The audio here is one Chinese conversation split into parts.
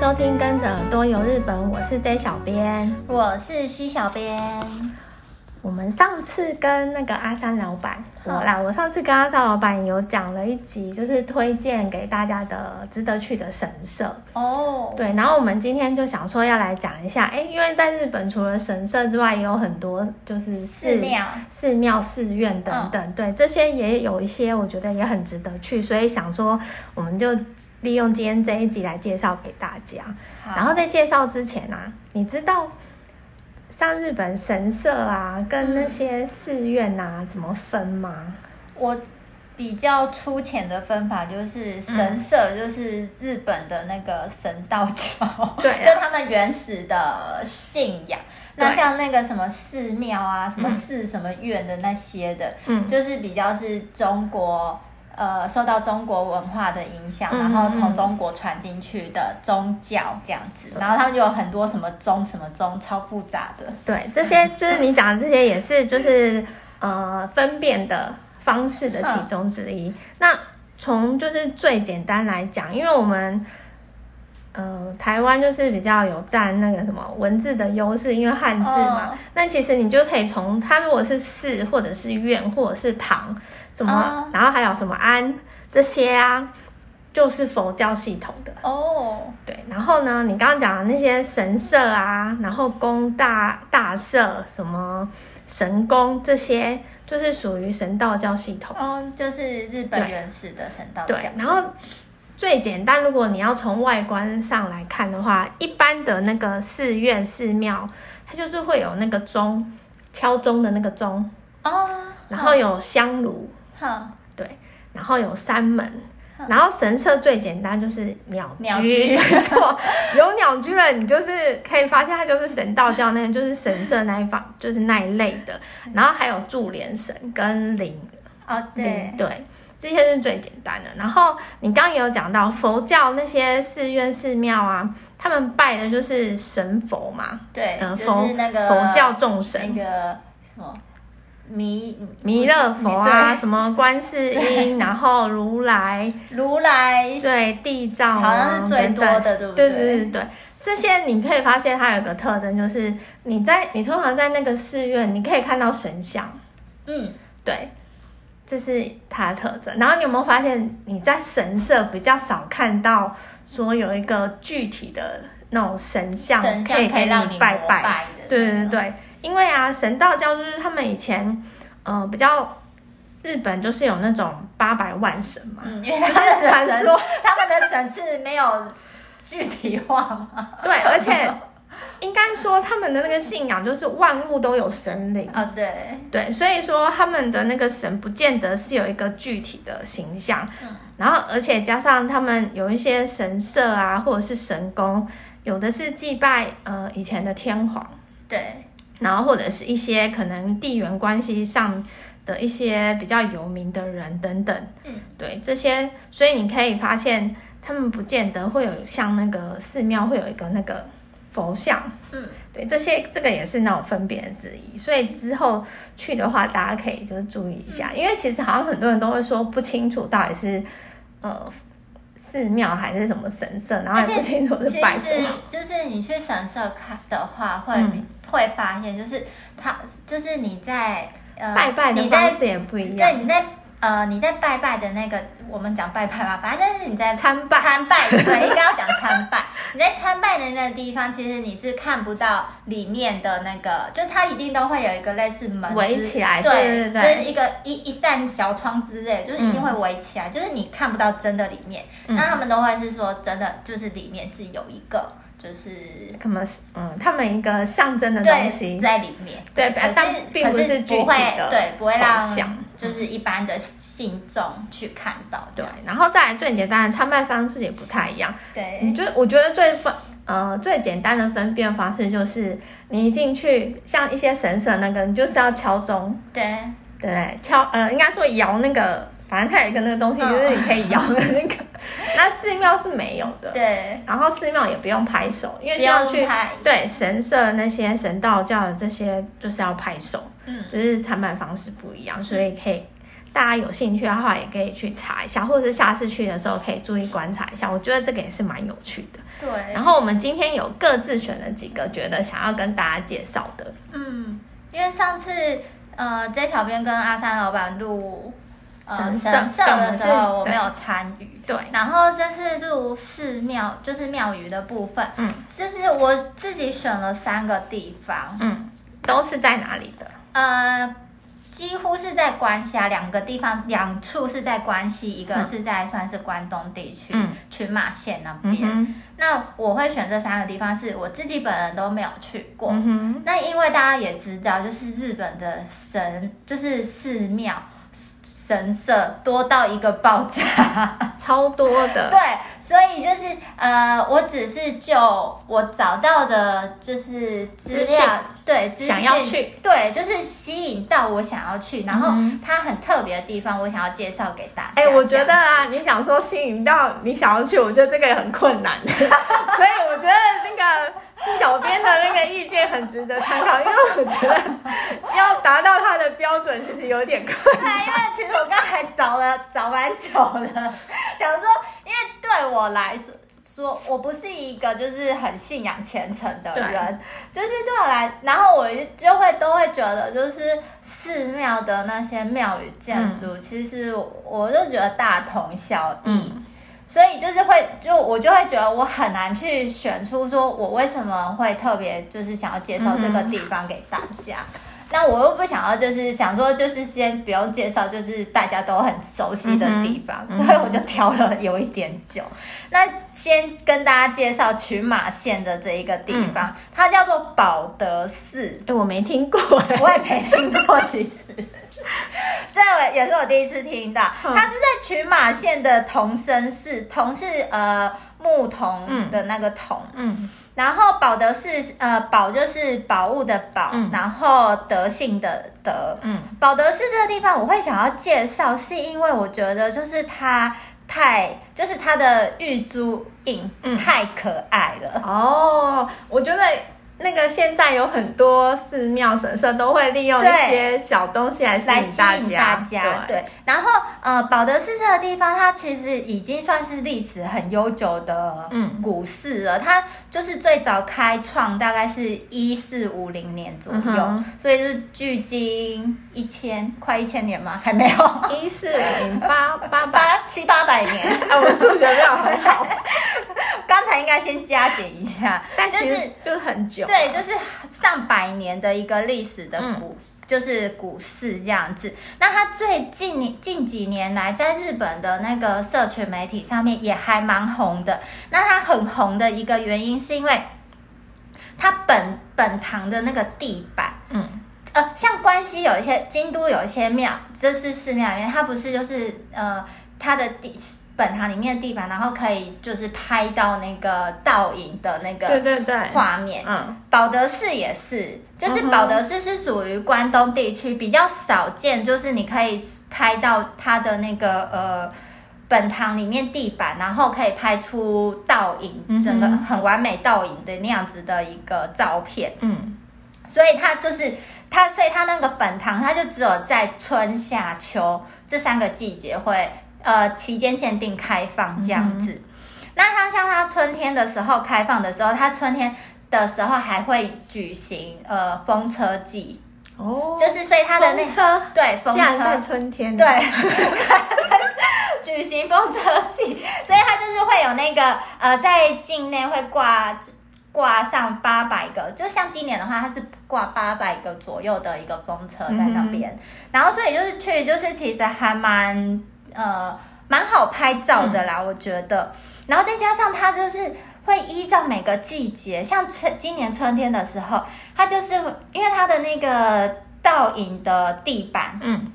收听，跟着耳朵游日本，我是 J 小编，我是西小编。我们上次跟那个阿三老板，我来，我上次跟阿三老板有讲了一集，就是推荐给大家的值得去的神社。哦。对，然后我们今天就想说要来讲一下，哎，因为在日本除了神社之外，也有很多就是寺庙、寺庙、寺院等等，对，这些也有一些我觉得也很值得去，所以想说我们就利用今天这一集来介绍给大家。然后在介绍之前啊，你知道？像日本神社啊，跟那些寺院啊，怎么分吗？我比较粗浅的分法就是，神社就是日本的那个神道教，对、嗯，就他们原始的信仰。那像那个什么寺庙啊，什么寺什么院的那些的，嗯，就是比较是中国。呃，受到中国文化的影响，然后从中国传进去的宗教这样子，嗯、然后他们就有很多什么宗什么宗，超复杂的。对，这些就是你讲的这些，也是就是呃分辨的方式的其中之一。嗯、那从就是最简单来讲，因为我们呃台湾就是比较有占那个什么文字的优势，因为汉字嘛。那、哦、其实你就可以从它如果是寺，或者是院，或者是堂。什么？然后还有什么安这些啊，就是佛教系统的哦。对，然后呢，你刚刚讲的那些神社啊，然后宫大大社，什么神宫这些，就是属于神道教系统。哦，就是日本原始的神道教。对，然后最简单，如果你要从外观上来看的话，一般的那个寺院寺庙，它就是会有那个钟，敲钟的那个钟哦，然后有香炉。好，对，然后有三门，然后神社最简单就是鸟居，没错，有鸟居了，你就是可以发现它就是神道教那，就是神社那一方，就是那一类的，然后还有注连神跟灵，哦，对对，这些是最简单的。然后你刚刚也有讲到佛教那些寺院寺庙啊，他们拜的就是神佛嘛，对，呃，佛那个佛教众神那个什么。弥弥勒佛啊，什么观世音，然后如来，如来。对地藏，好像是最多的，对不对？对对对对，这些你可以发现它有个特征，就是你在你通常在那个寺院，你可以看到神像，嗯，对，这是它的特征。然后你有没有发现你在神社比较少看到说有一个具体的那种神像，可以给你拜拜？对对对。因为啊，神道教就是他们以前，呃，比较日本就是有那种八百万神嘛，嗯，因为他们的传说，他们的神是没有具体化。嘛。对，而且应该说他们的那个信仰就是万物都有神灵。啊，对。对，所以说他们的那个神不见得是有一个具体的形象，嗯，然后而且加上他们有一些神社啊，或者是神宫，有的是祭拜呃以前的天皇，对。然后或者是一些可能地缘关系上的一些比较有名的人等等，嗯，对这些，所以你可以发现他们不见得会有像那个寺庙会有一个那个佛像，嗯，对这些这个也是那种分别之一，所以之后去的话，大家可以就是注意一下，因为其实好像很多人都会说不清楚到底是呃。寺庙还是什么神社，然后也不清楚是拜什么。就是你去神社看的话，会、嗯、会发现，就是他就是你在呃拜拜的方式也不一样。对，你在。呃，你在拜拜的那个，我们讲拜拜嘛，反正就是你在参拜，参拜，对，应该要讲参拜。你在参拜的那个地方，其实你是看不到里面的那个，就它一定都会有一个类似门围起来，对对对，就是一个一一扇小窗之类，就是一定会围起来，嗯、就是你看不到真的里面。嗯、那他们都会是说，真的就是里面是有一个。就是他们嗯，他们一个象征的东西在里面，对，但并不是不会对，不会让就是一般的信众去看到。对，然后再来最简单的参拜方式也不太一样。对，你就我觉得最分呃最简单的分辨方式就是你一进去，像一些神社那个，你就是要敲钟，对对，敲呃应该说摇那个。反正它有一个那个东西，就是你可以摇的那个。那寺庙是没有的。对。然后寺庙也不用拍手，因为需要去对神社那些神道教的这些，就是要拍手。嗯。就是参拜方式不一样，所以可以大家有兴趣的话，也可以去查一下，或者是下次去的时候可以注意观察一下。我觉得这个也是蛮有趣的。对。然后我们今天有各自选了几个，觉得想要跟大家介绍的。嗯，因为上次呃，J 小编跟阿三老板录。神社神社的时候我没有参与，对。然后这是入寺庙，就是庙宇的部分，嗯，就是我自己选了三个地方，嗯，都是在哪里的？呃，几乎是在关西，两个地方，两处是在关西，一个是在算是关东地区，嗯，群马县那边。嗯、那我会选这三个地方，是我自己本人都没有去过。嗯、那因为大家也知道，就是日本的神，就是寺庙。神社多到一个爆炸，超多的。对，所以就是呃，我只是就我找到的，就是资料，对，想要去，对，就是吸引到我想要去，然后它很特别的地方，我想要介绍给大家。哎、欸，我觉得啊，你想说吸引到你想要去，我觉得这个也很困难，所以我觉得那个。小编的那个意见很值得参考，因为我觉得要达到他的标准，其实有点困难。因为其实我刚才找了找蛮久的，想说，因为对我来说，说我不是一个就是很信仰虔诚的人，就是对我来，然后我就会都会觉得，就是寺庙的那些庙宇建筑，嗯、其实我就觉得大同小异。嗯所以就是会，就我就会觉得我很难去选出说，我为什么会特别就是想要介绍这个地方给大家。嗯、那我又不想要，就是想说，就是先不用介绍，就是大家都很熟悉的地方，嗯、所以我就挑了有一点久。嗯、那先跟大家介绍群马县的这一个地方，嗯、它叫做宝德寺。哎，我没听过，我也没听过，其实。这也是我第一次听到，它是在群马县的桐生市，桐是呃牧童的那个桐，嗯，然后宝德寺呃宝就是宝物的宝，嗯、然后德性的德，嗯，宝德寺这个地方我会想要介绍，是因为我觉得就是它太就是它的玉珠印太可爱了，哦，我觉得。那个现在有很多寺庙神社都会利用一些小东西来吸引大家。大家对，对，然后呃，保德寺这个地方，它其实已经算是历史很悠久的嗯古市了。嗯、它就是最早开创大概是一四五零年左右，嗯、所以是距今一千快一千年吗？还没有，一四五零八八八七八百年。啊，我数学没有很好。刚才应该先加减一下，但就是就是很久。对，就是上百年的一个历史的古，嗯、就是股市这样子。那他最近近几年来，在日本的那个社群媒体上面也还蛮红的。那他很红的一个原因，是因为他本本堂的那个地板，嗯，呃，像关西有一些、京都有一些庙，这是寺庙里面，它不是就是呃，它的地。本堂里面的地板，然后可以就是拍到那个倒影的那个对对对画面。嗯，保德寺也是，就是保德寺是属于关东地区比较少见，就是你可以拍到它的那个呃本堂里面地板，然后可以拍出倒影，整个很完美倒影的那样子的一个照片。嗯，所以它就是它，所以它那个本堂，它就只有在春夏秋这三个季节会。呃，期间限定开放这样子，嗯、那它像它春天的时候开放的时候，它春天的时候还会举行呃风车祭。哦，就是所以它的那风车？对风车。在春天对，举行风车祭，所以它就是会有那个呃在境内会挂挂上八百个，就像今年的话，它是挂八百个左右的一个风车在那边，嗯、然后所以就是去就是其实还蛮。呃，蛮好拍照的啦，嗯、我觉得。然后再加上它就是会依照每个季节，像春今年春天的时候，它就是因为它的那个倒影的地板，嗯，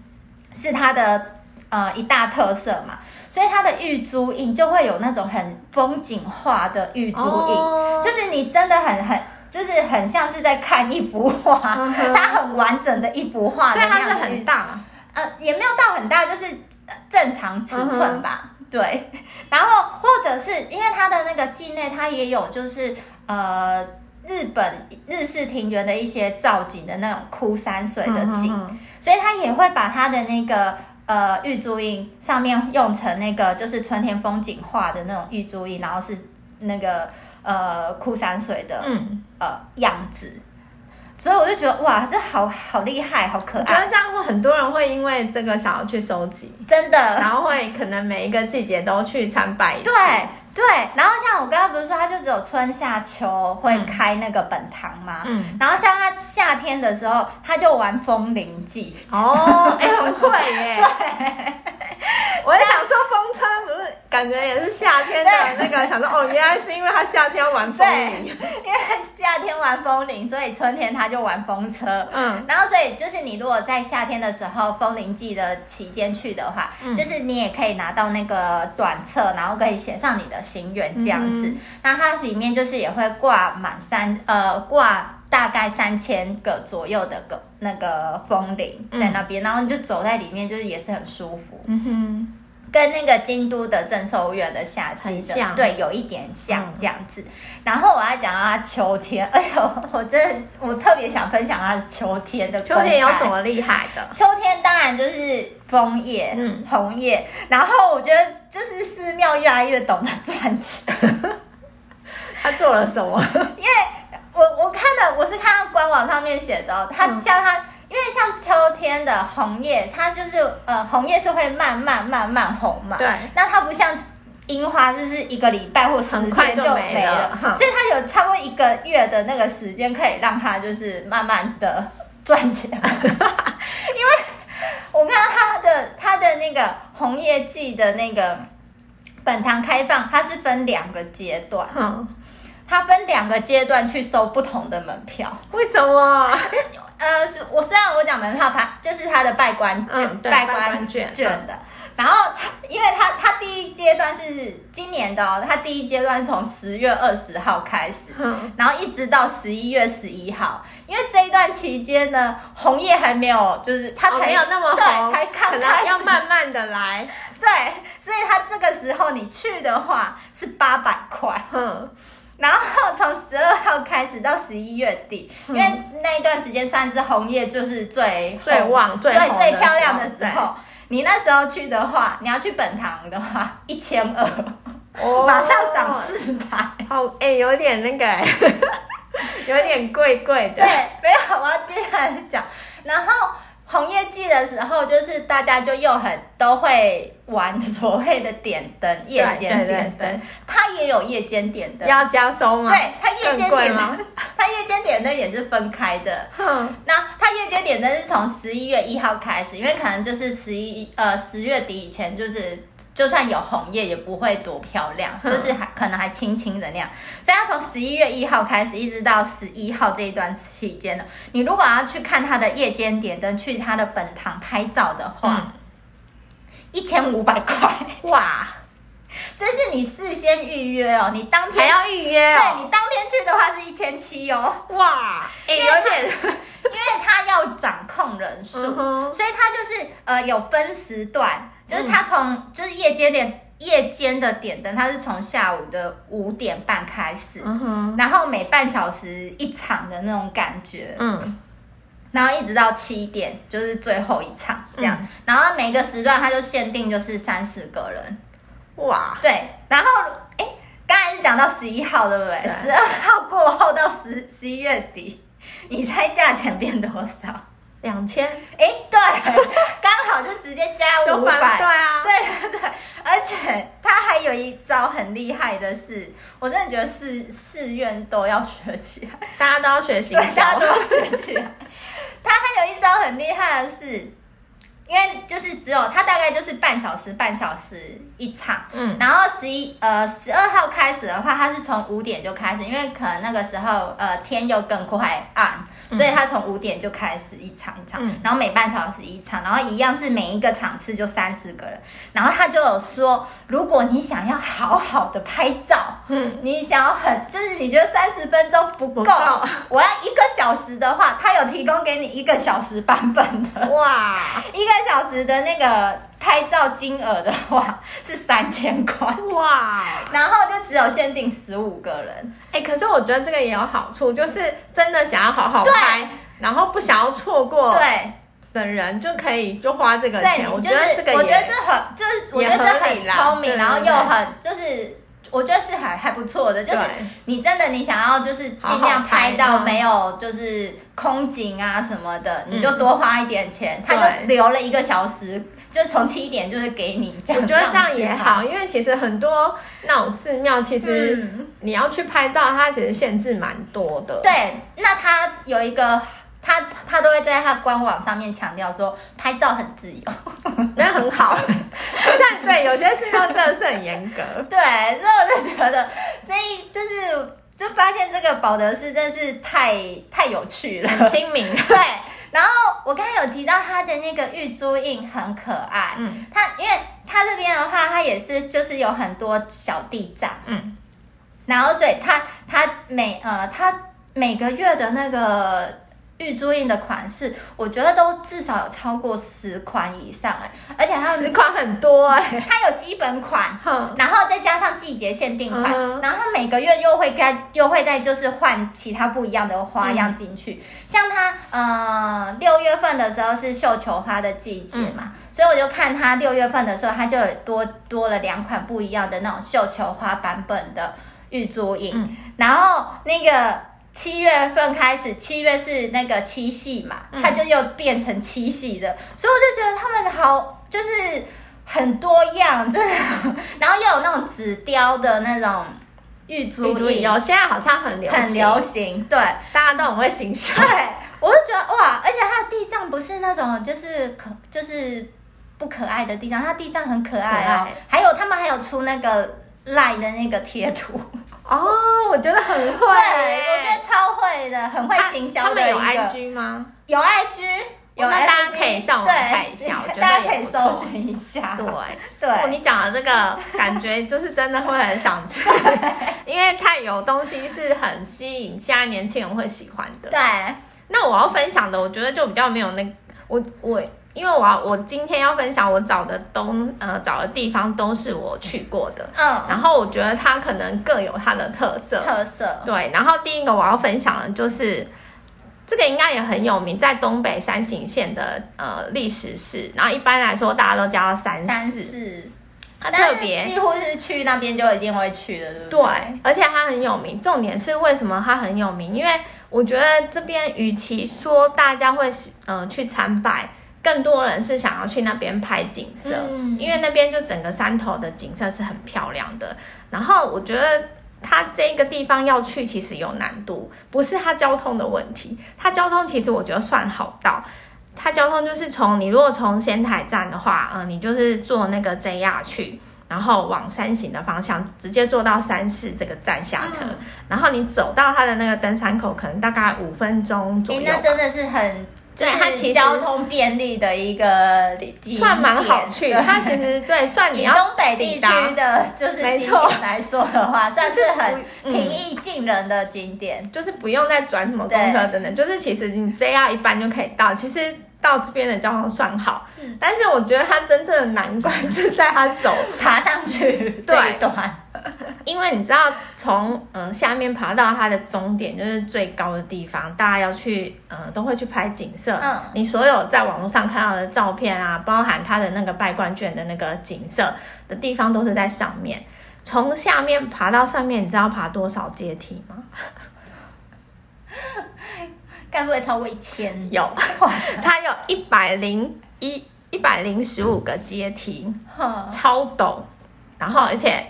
是它的呃一大特色嘛，所以它的玉珠印就会有那种很风景画的玉珠印，哦、就是你真的很很就是很像是在看一幅画，它很完整的一幅画，所以它是很大，呃，也没有到很大，就是。正常尺寸吧，uh huh. 对。然后或者是因为它的那个境内，它也有就是呃日本日式庭园的一些造景的那种枯山水的景，uh huh. 所以它也会把它的那个呃玉珠印上面用成那个就是春天风景画的那种玉珠印，然后是那个呃枯山水的嗯呃样子。所以我就觉得哇，这好好厉害，好可爱。我觉得这样会很多人会因为这个想要去收集，真的，然后会可能每一个季节都去参拜。对对，然后像我刚刚不是说，它就只有春夏秋会开那个本堂嘛。嗯。然后像它夏天的时候，它就玩风铃祭。哦，哎、欸，很会耶。对。我在想说，风车不是感觉也是夏天的那个，想说哦，原来是因为他夏天玩风铃，因为夏天玩风铃，所以春天他就玩风车。嗯，然后所以就是你如果在夏天的时候风铃季的期间去的话，嗯，就是你也可以拿到那个短册，然后可以写上你的心愿这样子。嗯，那它里面就是也会挂满三呃挂。大概三千个左右的个那个风铃在那边，嗯，然后你就走在里面，就是也是很舒服。嗯哼，跟那个京都的正寿院的夏季的对有一点像这样子。嗯，然后我要讲到它秋天，哎呦，我真的我特别想分享它秋天的。秋天有什么厉害的？秋天当然就是枫叶、嗯，红叶。然后我觉得就是寺庙越来越懂得赚钱。他做了什么？因为。我我看的我是看到官网上面写的，他像他，像秋天的红叶，它就是呃红叶是会慢慢慢慢红嘛，对，那它不像樱花，就是一个礼拜或十天就没了，没了，所以它有差不多一个月的那个时间可以让它就是慢慢的赚钱，因为我看到它的它的那个红叶季的那个本堂开放，它是分两个阶段。嗯它分两个阶段去收不同的门票，为什么？呃，我虽然我讲门票，它就是他的拜官券，嗯、拜官卷卷的。然后，因为他他第一阶段是今年的哦，他第一阶段从十月二十号开始，嗯，然后一直到十一月十一号。因为这一段期间呢，红叶还没有，就是它才、哦、没有那么红，对，才可能要慢慢的来，对，所以他这个时候你去的话是八百块，嗯。然后从十二号开始到十一月底，嗯，因为那一段时间算是红叶就是最最旺、最最最漂亮的时候。你那时候去的话，你要去本堂的话，一千二，马上涨四百。好，哎，有点那个，有点贵贵的。对，没有，我要接下来讲。然后。红叶季的时候，就是大家就又很都会玩所谓的点灯，夜间点灯，它也有夜间点灯，要加收吗？对，它夜间点灯，它夜间点灯也是分开的。嗯，那它夜间点灯是从十一月一号开始，因为可能就是十一呃十月底以前就是。就算有红叶，也不会多漂亮，就是还可能还青青的那样。所以，它从十一月一号开始，一直到十一号这一段期间呢，你如果要去看它的夜间点灯，去它的本堂拍照的话，一千五百块哇！这是你事先预约哦，你当天还要预约哦。对，你当天去的话是一千七哦。哇，哎，有点，因为他要掌控人数，嗯，所以他就是呃有分时段。就是他从就是夜间点夜间的点灯，它是从下午的五点半开始，嗯，然后每半小时一场的那种感觉，嗯，然后一直到七点就是最后一场这样，嗯，然后每个时段它就限定就是三十个人，哇，对，然后哎，刚才是讲到十一号对不对？十二号过后到十十一月底，你猜价钱变多少？两千，哎，对，刚好就直接加五百，对啊，对对，而且他还有一招很厉害的是，我真的觉得寺寺院都要学起来，大家都要学习，大家都要学起来。他还有一招很厉害的是，因为就是只有他大概就是半小时，半小时一场，嗯，然后十一呃十二号开始的话，他是从五点就开始，因为可能那个时候呃天又更快暗。所以他从五点就开始一场一场，嗯，然后每半小时一场，然后一样是每一个场次就三十个人。然后他就有说，如果你想要好好的拍照，嗯，你想要很就是你觉得三十分钟不够，不够，我要一个小时的话，他有提供给你一个小时版本的，哇，一个小时的那个。拍照金额的话 是三千块哇，然后就只有限定十五个人。哎、欸，可是我觉得这个也有好处，就是真的想要好好拍，然后不想要错过。对，的人就可以就花这个钱。对，我觉得这个也，我觉得这很就是我觉得这很聪明，然后又很就是。我觉得是还还不错的，就是你真的你想要就是尽量拍到没有就是空景啊什么的，你就多花一点钱，他就留了一个小时，就是从七点就是给你这样。我觉得这样也好，因为其实很多那种寺庙，其实你要去拍照，它其实限制蛮多的。对，那它有一个。他他都会在他官网上面强调说，拍照很自由，那很好。像对有些寺庙真的是很严格，对，所以我就觉得这一就是就发现这个保德寺真是太太有趣了，很亲民。对，然后我刚才有提到他的那个玉珠印很可爱，嗯，他因为他这边的话，他也是就是有很多小地藏，嗯，然后所以他他每呃他每个月的那个。玉珠印的款式，我觉得都至少有超过十款以上哎，而且它十款很多哎，它有基本款，然后再加上季节限定款，然后它每个月又会该又会再就是换其他不一样的花样进去，像它呃六月份的时候是绣球花的季节嘛，所以我就看它六月份的时候，它就有多多了两款不一样的那种绣球花版本的玉珠印，然后那个。七月份开始，七月是那个七夕嘛，嗯、它就又变成七夕的，所以我就觉得他们好，就是很多样，真的。然后又有那种纸雕的那种玉珠印，有现在好像很流行，很流行，对，大家都很会欣赏。对，我就觉得哇，而且它的地藏不是那种就是可就是不可爱的地藏，它地藏很可爱哦。爱还有他们还有出那个赖的那个贴图。哦，我觉得很会，我觉得超会的，很会行销的一个。他们有 IG 吗？有 IG，有，那大家可以上网看一下，我觉得大家可以搜寻一下。对对，你讲的这个感觉就是真的会很想去，因为它有东西是很吸引现在年轻人会喜欢的。对，那我要分享的，我觉得就比较没有那我我。因为我要我今天要分享我找的东呃找的地方都是我去过的，嗯，然后我觉得它可能各有它的特色特色，对。然后第一个我要分享的就是这个应该也很有名，在东北山形县的呃历史市，然后一般来说大家都叫它三三寺，它特别几乎是去那边就一定会去的，对不对？对，而且它很有名。重点是为什么它很有名？因为我觉得这边与其说大家会呃去参拜。更多人是想要去那边拍景色，嗯、因为那边就整个山头的景色是很漂亮的。然后我觉得它这个地方要去其实有难度，不是它交通的问题，它交通其实我觉得算好到。它交通就是从你如果从仙台站的话，嗯、呃，你就是坐那个 JR 去，然后往山形的方向直接坐到山市这个站下车，嗯、然后你走到它的那个登山口，可能大概五分钟左右。那真的是很。对，它其实交通便利的一个算蛮好去的。它其实 对，算你要东北地区的，就是景点来说的话，算是很平易近人的景点，就是不用再转什么公车等等，就是其实你 JR 一般就可以到。其实。到这边的交通算好，嗯，但是我觉得它真正的难关是在它走。爬上去这一段，因为你知道从嗯下面爬到它的终点就是最高的地方，大家要去嗯都会去拍景色，嗯，你所有在网络上看到的照片啊，包含它的那个拜冠卷的那个景色的地方都是在上面，从下面爬到上面，你知道爬多少阶梯吗？该不会超过一千？有，它有一百零一一百零十五个阶梯，呵超陡。然后，而且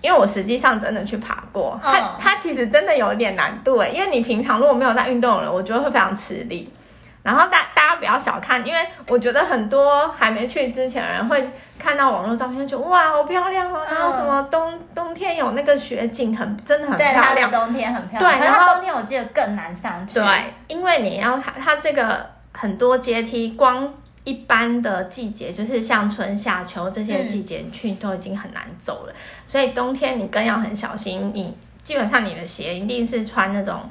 因为我实际上真的去爬过，它、嗯、它其实真的有点难度诶，因为你平常如果没有在运动的人，我觉得会非常吃力。然后大大家不要小看，因为我觉得很多还没去之前的人会看到网络照片，就哇好漂亮哦，然后什么冬冬天有那个雪景很，很真的很漂亮。冬天很漂亮。对，然后冬天我记得更难上去。对，因为你要它它这个很多阶梯，光一般的季节就是像春夏秋这些季节，你去都已经很难走了，嗯、所以冬天你更要很小心。你基本上你的鞋一定是穿那种。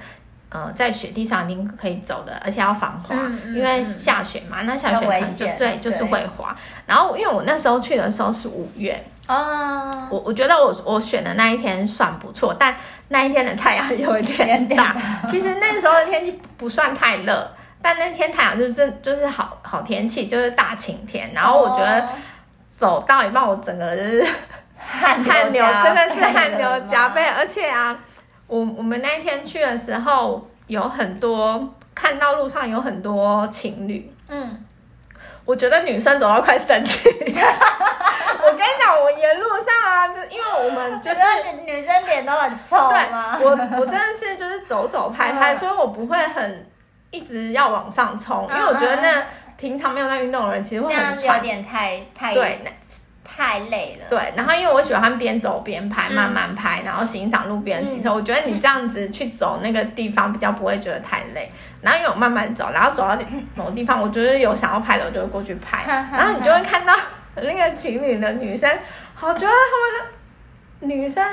呃，在雪地上一定可以走的，而且要防滑，嗯嗯、因为下雪嘛，那下雪可能就对，就是会滑。然后，因为我那时候去的时候是五月哦，我我觉得我我选的那一天算不错，但那一天的太阳 有一点大。其实那时候的天气不算太热，但那天太阳就是真就是好好天气，就是大晴天。然后我觉得走到一半，我整个就是汗汗流，真的是汗流浃背。而且啊，我我们那一天去的时候，有很多看到路上有很多情侣，嗯。我觉得女生走到快生气。我跟你讲，我沿路上啊，就因为我们就是女生脸都很臭吗？对，我我真的是就是走走拍拍，所以我不会很一直要往上冲，因为我觉得那平常没有在运动的人其实会很喘，有点太太对。太累了，对，然后因为我喜欢边走边拍，慢慢拍，然后欣赏路边的景色。我觉得你这样子去走那个地方比较不会觉得太累。然后因为我慢慢走，然后走到某个地方，我觉得有想要拍的，我就会过去拍。然后你就会看到那个情侣的女生，好觉得他们女生。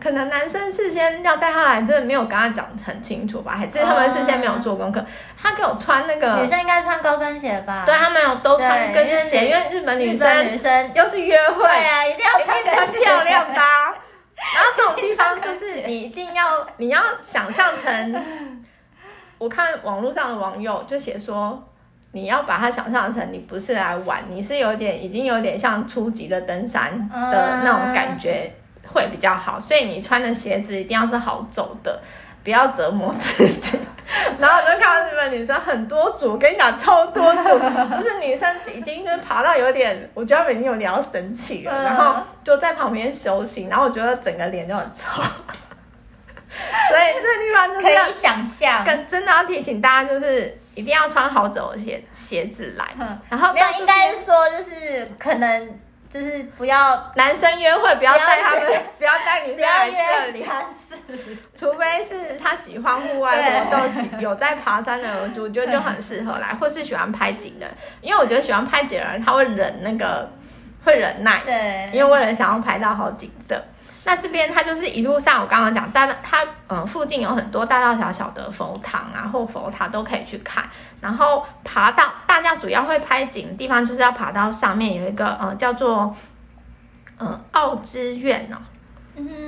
可能男生事先要带他来，真的没有跟他讲很清楚吧？还是他们事先没有做功课？他给我穿那个女生应该穿高跟鞋吧？对，他们有都穿跟鞋，因为日本女生女生又是约会，对啊，一定要穿穿漂亮的。然后这种地方就是你一定要你要想象成，我看网络上的网友就写说，你要把它想象成你不是来玩，你是有点已经有点像初级的登山的那种感觉。会比较好，所以你穿的鞋子一定要是好走的，不要折磨自己。然后我就看到日本女生很多组，跟你讲超多组，就是女生已经就是爬到有点，我觉得已经有点要生气了，然后就在旁边休息。然后我觉得整个脸就很臭，所以这个地方就是可以想象，跟真的要提醒大家，就是一定要穿好走的鞋鞋子来。然后没有，应该是说就是可能。就是不要男生约会，不要带他们，不要带女生来这里。除非是他喜欢户外活动，有在爬山的人，我觉得就很适合来，或是喜欢拍景的。因为我觉得喜欢拍景的人，他会忍那个，会忍耐。对。因为为了想要拍到好景色。那这边它就是一路上，我刚刚讲大，它嗯附近有很多大大小小的佛堂啊或佛塔都可以去看。然后爬到大家主要会拍景的地方，就是要爬到上面有一个呃叫做呃奥之院哦，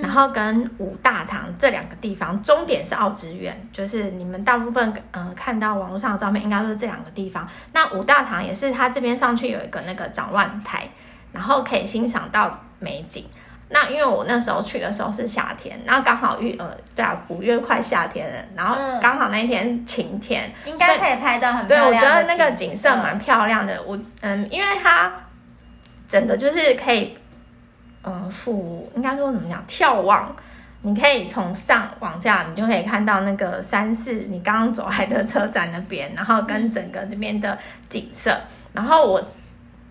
然后跟五大堂这两个地方，终点是奥之院，就是你们大部分呃看到网络上的照片，应该都是这两个地方。那五大堂也是它这边上去有一个那个展望台，然后可以欣赏到美景。那因为我那时候去的时候是夏天，然后刚好遇呃，对啊，五月快夏天了，然后刚好那一天晴天，应该可以拍到很漂亮的。对，我觉得那个景色蛮漂亮的。我嗯，因为它整个就是可以，呃，俯应该说怎么讲，眺望，你可以从上往下，你就可以看到那个三四你刚刚走来的车站那边，然后跟整个这边的景色，然后我。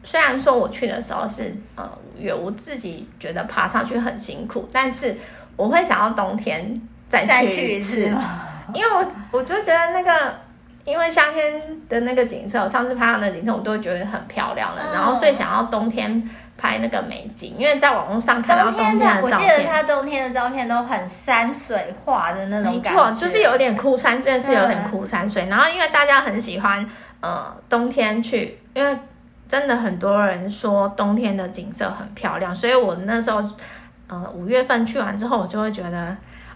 虽然说我去的时候是呃五月，我自己觉得爬上去很辛苦，但是我会想要冬天再去一次，因为我我就觉得那个，因为夏天的那个景色，我上次拍到的景色，我都会觉得很漂亮了，然后所以想要冬天拍那个美景，因为在网络上看到冬天的照片，我记得他冬天的照片都很山水画的那种感觉，没错，就是有点枯山，真的是有点枯山水。然后因为大家很喜欢呃冬天去，因为。真的很多人说冬天的景色很漂亮，所以我那时候，呃，五月份去完之后，我就会觉得，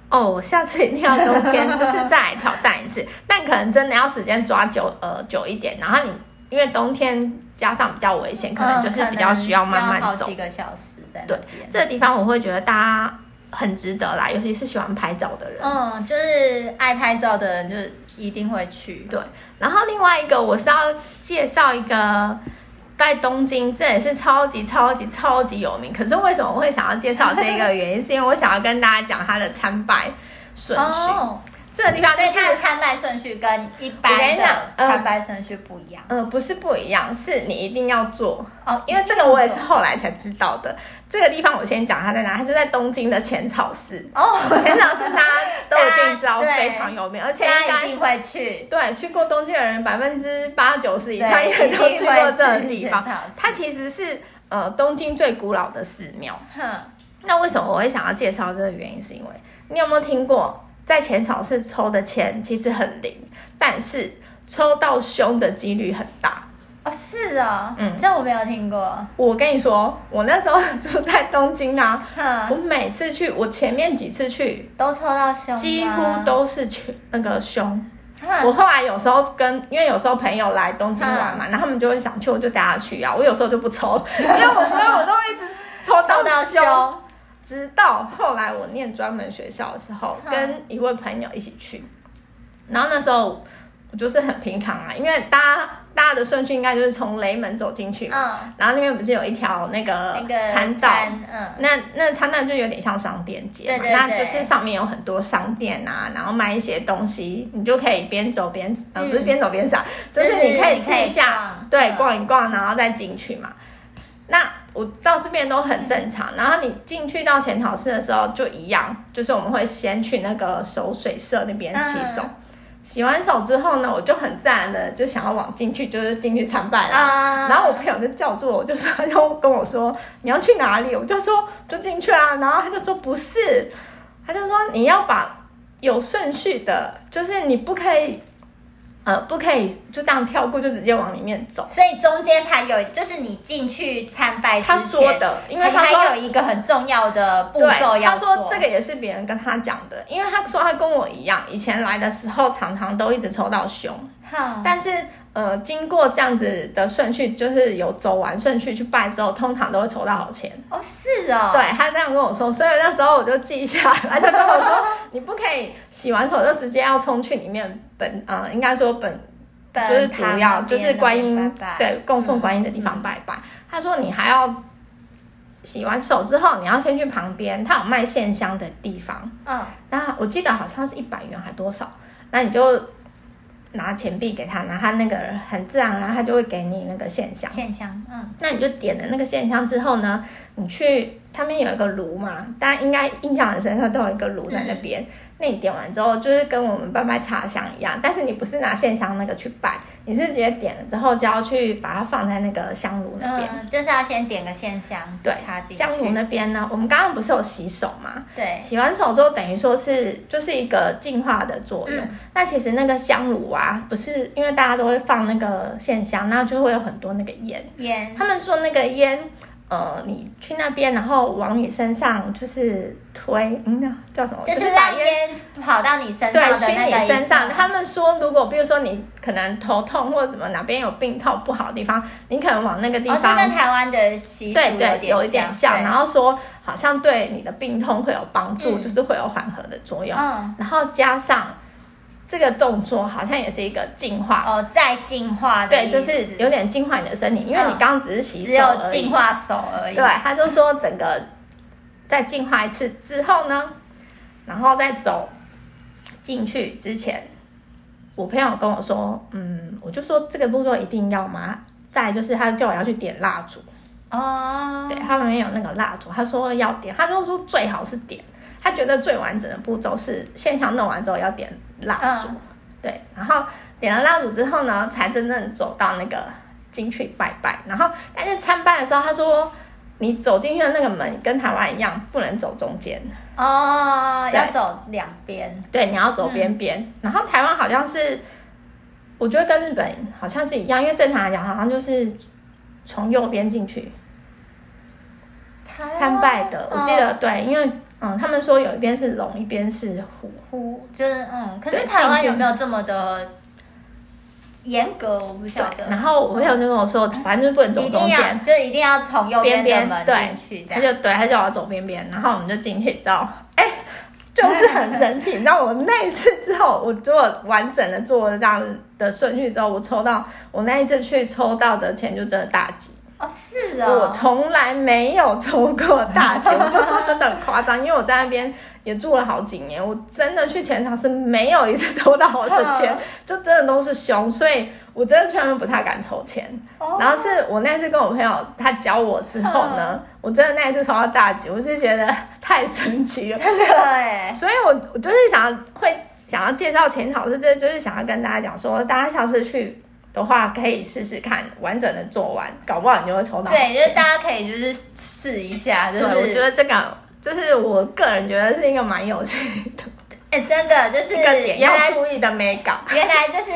哦，我下次一定要冬天，就是再来挑战一次。但可能真的要时间抓久，呃，久一点。然后你因为冬天加上比较危险，可能就是比较需要慢慢走，嗯、好几个小时在对，这个地方我会觉得大家很值得来，尤其是喜欢拍照的人。嗯，就是爱拍照的人，就是一定会去。对，然后另外一个我是要介绍一个。在东京，这也是超级超级超级有名。可是为什么我会想要介绍这个原因，是因为我想要跟大家讲它的参拜顺序。这个地方，所以它的参拜顺序跟一般的参拜顺序不一样。呃，不是不一样，是你一定要做哦。因为这个我也是后来才知道的。这个地方我先讲它在哪，它就在东京的浅草寺。哦，浅草寺大家 都一定知道，非常有名，而且大家一定会去。对，去过东京的人百分之八九十以上也都去过这个地方。它其实是呃东京最古老的寺庙。哼，那为什么我会想要介绍这个原因？是因为你有没有听过？在浅草寺抽的签其实很灵，但是抽到凶的几率很大哦。是啊，嗯，这我没有听过。我跟你说，我那时候 住在东京啊，嗯、我每次去，我前面几次去都抽到凶，几乎都是去那个凶。我后来有时候跟，因为有时候朋友来东京玩嘛，然后他们就会想去，我就带他去啊。我有时候就不抽，因为我朋友我都会一直抽到凶。直到后来我念专门学校的时候，跟一位朋友一起去，然后那时候我就是很平常啊，因为大家大家的顺序应该就是从雷门走进去嘛，嗯，然后那边不是有一条那个参道，嗯，那那参道就有点像商店街嘛，对对对，那就是上面有很多商店啊，然后卖一些东西，你就可以边走边呃不是边走边赏，就是你可以吃一下，对，逛一逛，然后再进去嘛。那我到这边都很正常，然后你进去到浅草寺的时候就一样，就是我们会先去那个手水社那边洗手，洗完手之后呢，我就很自然的就想要往进去，就是进去参拜了。然后我朋友就叫住我，就说他就跟我说你要去哪里？我就说就进去啊，然后他就说不是，他就说你要把有顺序的，就是你不可以。呃，不可以就这样跳过，就直接往里面走。所以中间还有，就是你进去参拜他说的，因为他还有一个很重要的步骤要做。他说这个也是别人跟他讲的，因为他说他跟我一样，以前来的时候常常都一直抽到凶，好，但是。呃，经过这样子的顺序，就是有走完顺序去拜之后，通常都会筹到好钱。哦，是哦。对，他这样跟我说，所以那时候我就记下来。他就跟我说，你不可以洗完手就直接要冲去里面本，呃，应该说本，就是主要就是观音对供奉观音的地方拜拜。嗯、他说你还要洗完手之后，你要先去旁边，他有卖线香的地方。嗯。那我记得好像是一百元还多少？那你就。拿钱币给他，然后他那个很自然，然后他就会给你那个线香。线香，嗯，那你就点了那个线香之后呢，你去他们有一个炉嘛，大家应该印象很深刻，都有一个炉在那边。嗯那你点完之后，就是跟我们拜拜茶香一样，但是你不是拿线香那个去拜，你是直接点了之后就要去把它放在那个香炉那边，嗯，就是要先点个线香，对，插进。香炉那边呢，我们刚刚不是有洗手吗？对，洗完手之后等于说是就是一个净化的作用。嗯、那其实那个香炉啊，不是因为大家都会放那个线香，那就会有很多那个烟。烟，他们说那个烟。呃，你去那边，然后往你身上就是推，嗯，叫什么？就是让烟跑到你身上的那个身上。他们说，如果比如说你可能头痛或者怎么哪边有病痛不好的地方，你可能往那个地方。哦，跟台湾的习俗对对有一点像。然后说好像对你的病痛会有帮助，就是会有缓和的作用。嗯，然后加上。这个动作好像也是一个净化哦，再净化的，对，就是有点净化你的身体，因为你刚刚只是洗手，只有净化手而已。对，他就说整个再净化一次之后呢，然后再走进去之前，我朋友跟我说，嗯，我就说这个步骤一定要吗？再就是他叫我要去点蜡烛哦，对，他们没有那个蜡烛，他说要点，他就说最好是点。他觉得最完整的步骤是线香弄完之后要点蜡烛，嗯、对，然后点了蜡烛之后呢，才真正走到那个进去拜拜。然后但是参拜的时候，他说你走进去的那个门跟台湾一样，不能走中间哦，要走两边。对，你要走边边。嗯、然后台湾好像是，我觉得跟日本好像是一样，因为正常来讲好像就是从右边进去参拜的。我记得、哦、对，因为。嗯，他们说有一边是龙，一边是虎，虎就是嗯。可是台湾有没有这么的严格？我不晓得。然后我朋友就跟我说，反正就是不能走中间，就一定要从右边边门进去。他就对，他叫我走边边，然后我们就进去之后，哎，就是很神奇。你知道我那一次之后，我做完整的做了这样的顺序之后，我抽到我那一次去抽到的钱就真的大吉。哦，是啊、哦，我从来没有抽过大吉，我就说真的很夸张，因为我在那边也住了好几年，我真的去前场是没有一次抽到我的钱，就真的都是凶，所以我真的全然不太敢抽钱。哦、然后是我那次跟我朋友他教我之后呢，我真的那一次抽到大吉，我就觉得太神奇了，真的哎，所以我我就是想要会想要介绍前场，是，这就是想要跟大家讲说，大家下次去。的话可以试试看，完整的做完，搞不好你就会抽到。对，就是大家可以就是试一下，就是我觉得这个就是我个人觉得是一个蛮有趣的。哎、欸，真的就是一个点要注意的美感。原来就是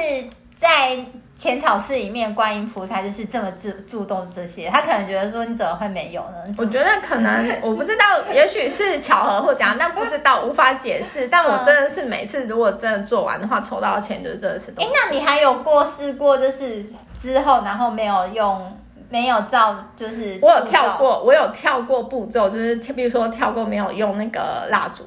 在浅草寺里面观音菩萨就是这么注注重这些，他可能觉得说你怎么会没有呢？我觉得可能 我不知道，也许是巧合或怎样，但不知道无法解释。但我真的是每次如果真的做完的话，抽到的钱就是真的是多。哎，那你还有过试过就是之后然后没有用，没有照就是我有跳过，我有跳过步骤，就是比如说跳过没有用那个蜡烛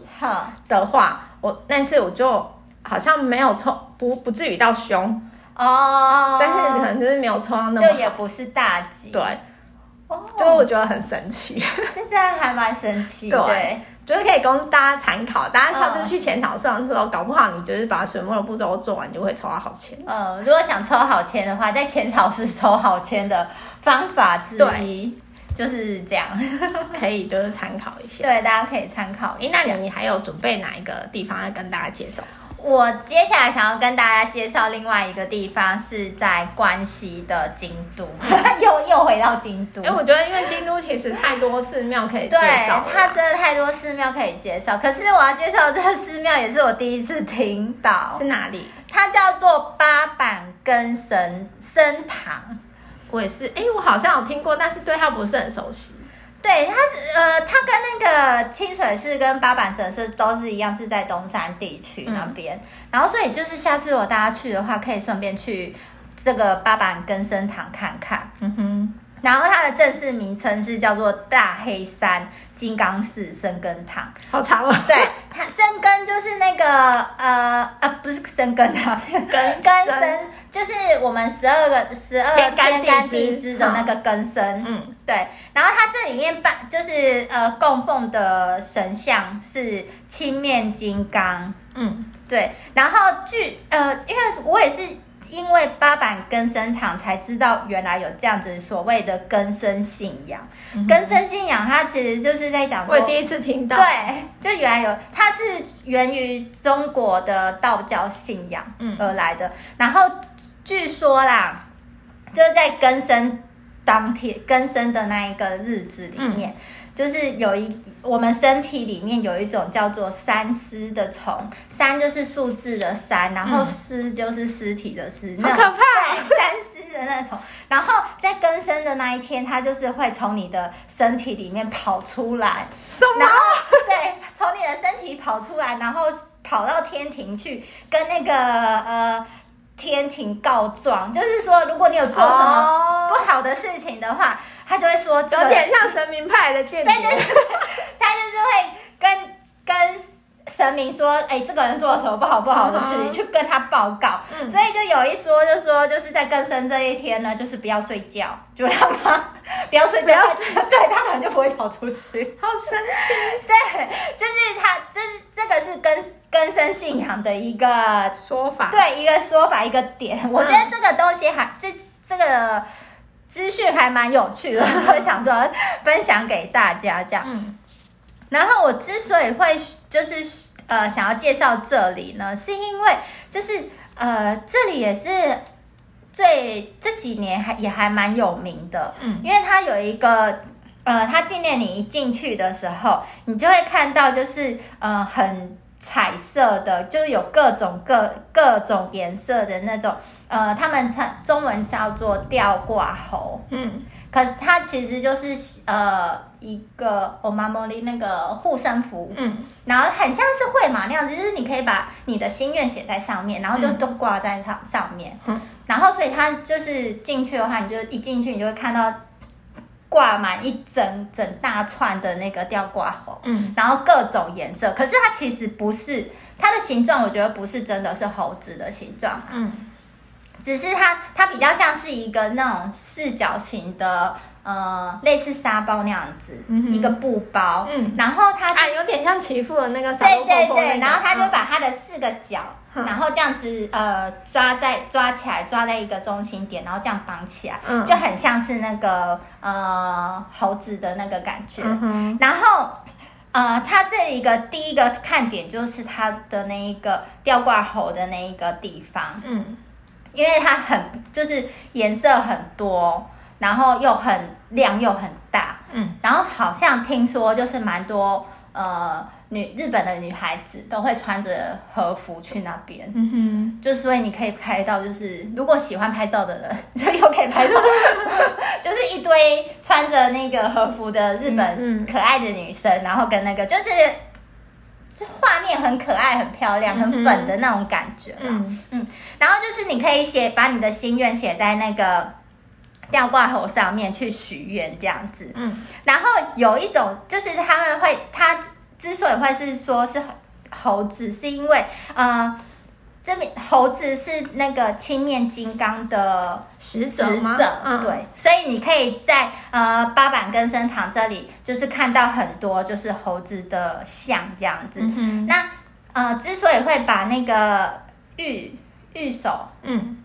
的话，我但是我就好像没有抽，不不至于到凶。哦，但是可能就是没有抽到那么，就也不是大吉，对，哦，就我觉得很神奇，这真的还蛮神奇，对，对就是可以供大家参考。大家下次去浅草寺的时候，搞不好你就是把水墨的步骤做完，就会抽到好签。嗯，如果想抽好签的话，在浅草寺抽好签的方法之一就是这样，可以就是参考一下。对，大家可以参考一下。那你还有准备哪一个地方要跟大家介绍？我接下来想要跟大家介绍另外一个地方，是在关西的京都，又又回到京都。哎、欸，我觉得因为京都其实太多寺庙可以介绍，对，它真的太多寺庙可以介绍。可是我要介绍这个寺庙也是我第一次听到，是哪里？它叫做八坂根神生堂。我也是，哎、欸，我好像有听过，但是对它不是很熟悉。对，它是呃，它跟那个清水寺跟八坂神社都是一样，是在东山地区那边。嗯、然后，所以就是下次如果大家去的话，可以顺便去这个八坂根生堂看看。嗯哼。然后它的正式名称是叫做大黑山金刚寺生根堂。好长哦。对，它生根就是那个呃啊，不是生根啊，根根生。就是我们十二个十二天干地支的那个根生，嗯，对。然后它这里面办就是呃供奉的神像是青面金刚，嗯，对。然后据呃，因为我也是因为八坂根生堂才知道原来有这样子所谓的根生信仰。嗯、根生信仰它其实就是在讲说，我第一次听到，对，就原来有它是源于中国的道教信仰而来的，嗯、然后。据说啦，就是在更生当天，更生的那一个日子里面，嗯、就是有一我们身体里面有一种叫做三尸的虫，三就是数字的三，然后尸就是尸体的尸，嗯、那好可怕，对，三尸的那种。然后在更生的那一天，它就是会从你的身体里面跑出来，什么？然后对，从你的身体跑出来，然后跑到天庭去跟那个呃。天庭告状，就是说，如果你有做什么不好的事情的话，他就会说，有点像神明派的间谍。对对对，他就是会跟跟神明说，哎、欸，这个人做了什么不好不好的事情，去跟他报告。嗯、所以就有一说，就说就是在更生这一天呢，就是不要睡觉，就让他不要睡觉，要对他可能就不会跑出去。好神奇，对，就是他，就是这个是跟。根生信仰的一个说法，对，一个说法，一个点。嗯、我觉得这个东西还这这个资讯还蛮有趣的，所以想说分享给大家这样。嗯、然后我之所以会就是呃想要介绍这里呢，是因为就是呃这里也是最这几年还也还蛮有名的，嗯，因为它有一个呃，它纪念你一进去的时候，你就会看到就是呃很。彩色的，就有各种各各种颜色的那种，呃，他们称中文叫做吊挂猴，嗯，可是它其实就是呃一个お守り那个护身符，嗯，然后很像是会嘛那样子，就是你可以把你的心愿写在上面，然后就都挂在上上面，嗯，然后所以它就是进去的话，你就一进去你就会看到。挂满一整整大串的那个吊挂猴，嗯，然后各种颜色，可是它其实不是它的形状，我觉得不是真的是猴子的形状，嗯，只是它它比较像是一个那种四角形的。呃，类似沙包那样子，嗯、一个布包，嗯，然后它、就是、啊，有点像祈福的那个沙包，对对对，然后他就把它的四个角，嗯、然后这样子呃抓在抓起来，抓在一个中心点，然后这样绑起来，嗯，就很像是那个呃猴子的那个感觉，嗯、然后呃，它这一个第一个看点就是它的那一个吊挂猴的那一个地方，嗯，因为它很就是颜色很多。然后又很亮又很大，嗯，然后好像听说就是蛮多呃呃女日本的女孩子都会穿着和服去那边，嗯哼，就所以你可以拍到，就是如果喜欢拍照的人，就又可以拍到，就是一堆穿着那个和服的日本可爱的女生，嗯嗯、然后跟那个就是。画面很可爱、很漂亮、很粉的那种感觉，嗯。嗯，然后就是你可以写，把你的心愿写在那个吊挂头上面去许愿，这样子，嗯。然后有一种就是他们会，他之所以会是说是猴子，是因为，呃。这边猴子是那个青面金刚的使者吗？嗯、对，所以你可以在呃八坂根生堂这里，就是看到很多就是猴子的像这样子。嗯、那呃，之所以会把那个玉玉手嗯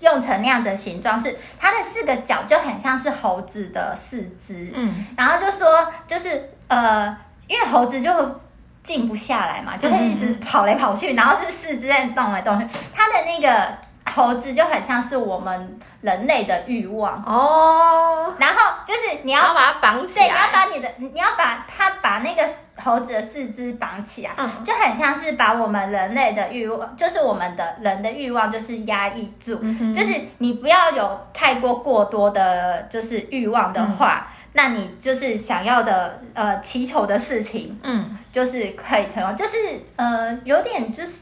用成那样的形状，是它的四个角就很像是猴子的四肢。嗯，然后就说就是呃，因为猴子就。静不下来嘛，就会一直跑来跑去，嗯、然后是四肢在动来动去。它的那个猴子就很像是我们人类的欲望。哦。然后就是你要，要把它绑起来，对，你要把你的，你要把它把那个猴子的四肢绑起来，嗯，就很像是把我们人类的欲望，就是我们的人的欲望，就是压抑住，嗯、就是你不要有太过过多的，就是欲望的话。嗯。那你就是想要的呃祈求的事情，嗯，就是可以成功，就是呃有点就是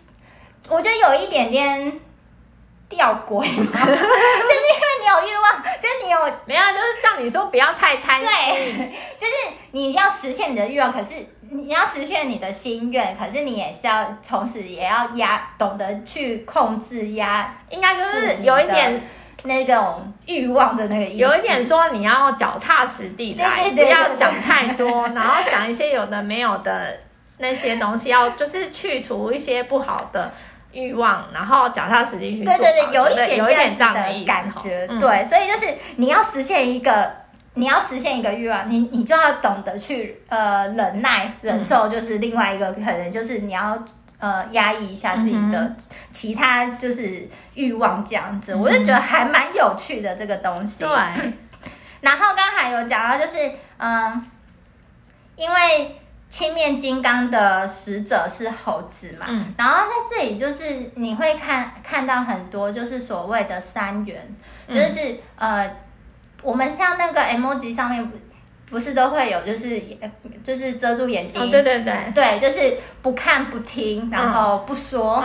我觉得有一点点吊诡吗，就是因为你有欲望，就是你有没有，就是叫你说不要太贪心，对，就是你要实现你的欲望，可是你要实现你的心愿，可是你也是要同时也要压，懂得去控制压，应该就是有一点。那种欲望的那个意思，有一点说你要脚踏实地来，不要想太多，然后想一些有的没有的那些东西，要就是去除一些不好的欲望，然后脚踏实地去做。对对对，有一点有一点这样的感觉。嗯、对，所以就是你要实现一个，你要实现一个欲望，你你就要懂得去呃忍耐忍受，就是另外一个可能就是你要。呃，压抑一下自己的其他就是欲望，这样子，嗯、我就觉得还蛮有趣的这个东西。对。然后刚才有讲到，就是嗯、呃，因为青面金刚的使者是猴子嘛，嗯、然后在这里就是你会看看到很多就是所谓的三元，嗯、就是呃，我们像那个 emoji 上面。不是都会有，就是就是遮住眼睛，哦、对对对，对，就是不看不听，然后不说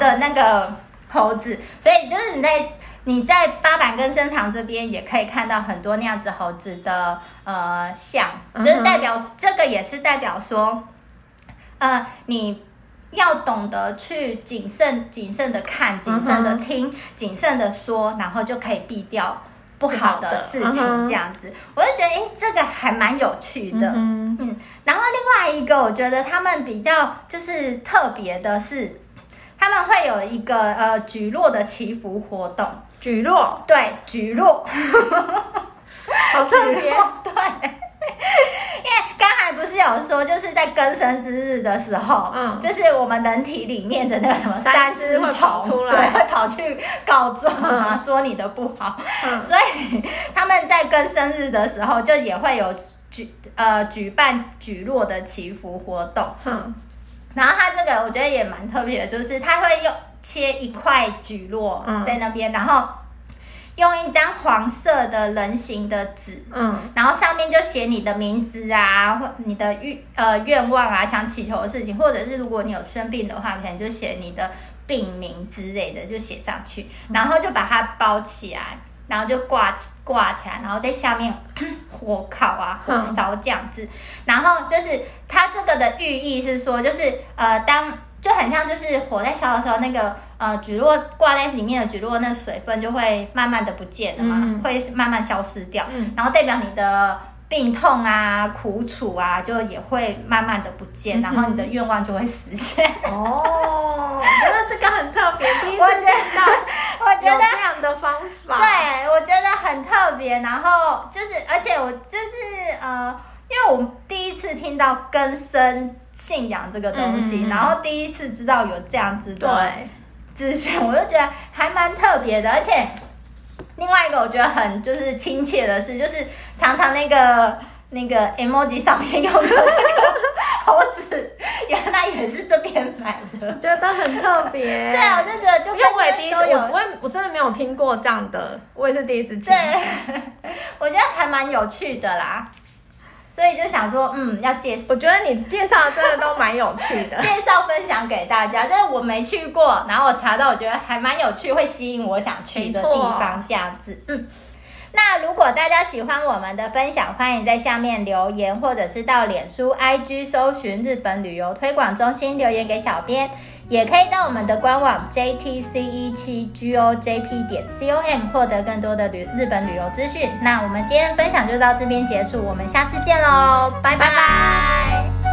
的那个猴子。所以就是你在你在八坂跟生堂这边也可以看到很多那样子猴子的呃像，就是代表、嗯、这个也是代表说，呃，你要懂得去谨慎谨慎的看，谨慎的听，谨、嗯、慎的说，然后就可以避掉。不好的事情这样子，我就觉得哎，这个还蛮有趣的，嗯，嗯，然后另外一个，我觉得他们比较就是特别的是，他们会有一个呃举落的祈福活动，举落，对，举落，好特别，对。因为刚才不是有说，就是在更生之日的时候，嗯，就是我们人体里面的那个什么三丝会跑出来，对，会跑去告状啊，嗯、说你的不好，嗯，所以他们在更生日的时候，就也会有举呃举办举落的祈福活动，嗯，然后它这个我觉得也蛮特别的，就是它会用切一块橘络在那边，嗯、然后。用一张黄色的人形的纸，嗯，然后上面就写你的名字啊，或你的愿呃愿望啊，想祈求的事情，或者是如果你有生病的话，可能就写你的病名之类的，就写上去，然后就把它包起来，然后就挂挂起来，然后在下面 火烤啊，火烧这样子，然后就是它这个的寓意是说，就是呃当。就很像，就是火在烧的时候，那个呃，蒟蒻挂在里面的蒟蒻，那水分就会慢慢的不见了嘛，嗯、会慢慢消失掉，嗯、然后代表你的病痛啊、苦楚啊，就也会慢慢的不见，嗯、然后你的愿望就会实现。哦，我觉得这个很特别，第一次 见到，我觉得这样的方法，对，我觉得然后就是，而且我就是呃。因为我第一次听到根深信仰这个东西，嗯、然后第一次知道有这样子的资讯，我就觉得还蛮特别的。而且另外一个我觉得很就是亲切的是，就是常常那个那个 emoji 上面用的那个猴也是这边买的，觉得很特别。对啊，我就觉得就因为我也第一次，我我我真的没有听过这样的，我也是第一次听。对，我觉得还蛮有趣的啦。所以就想说，嗯，要介绍。我觉得你介绍真的都蛮有趣的，介绍分享给大家。就是我没去过，然后我查到，我觉得还蛮有趣，会吸引我想去的地方，这样子。嗯，那如果大家喜欢我们的分享，欢迎在下面留言，或者是到脸书、IG 搜寻日本旅游推广中心留言给小编。也可以到我们的官网 jtc 一七 gojp 点 com 获得更多的旅日本旅游资讯。那我们今天的分享就到这边结束，我们下次见喽，拜拜。拜拜。